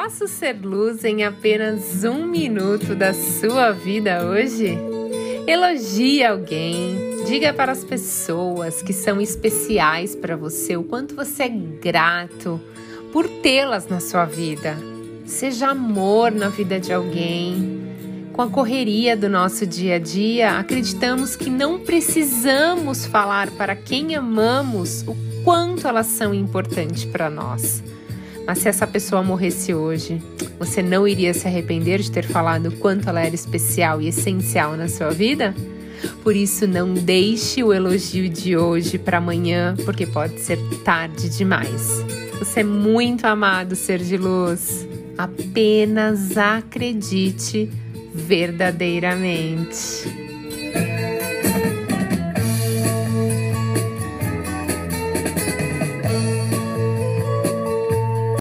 Faça o ser luz em apenas um minuto da sua vida hoje. Elogie alguém, diga para as pessoas que são especiais para você o quanto você é grato por tê-las na sua vida. Seja amor na vida de alguém. Com a correria do nosso dia a dia, acreditamos que não precisamos falar para quem amamos o quanto elas são importantes para nós. Mas se essa pessoa morresse hoje, você não iria se arrepender de ter falado o quanto ela era especial e essencial na sua vida? Por isso, não deixe o elogio de hoje para amanhã, porque pode ser tarde demais. Você é muito amado, ser de luz. Apenas acredite verdadeiramente.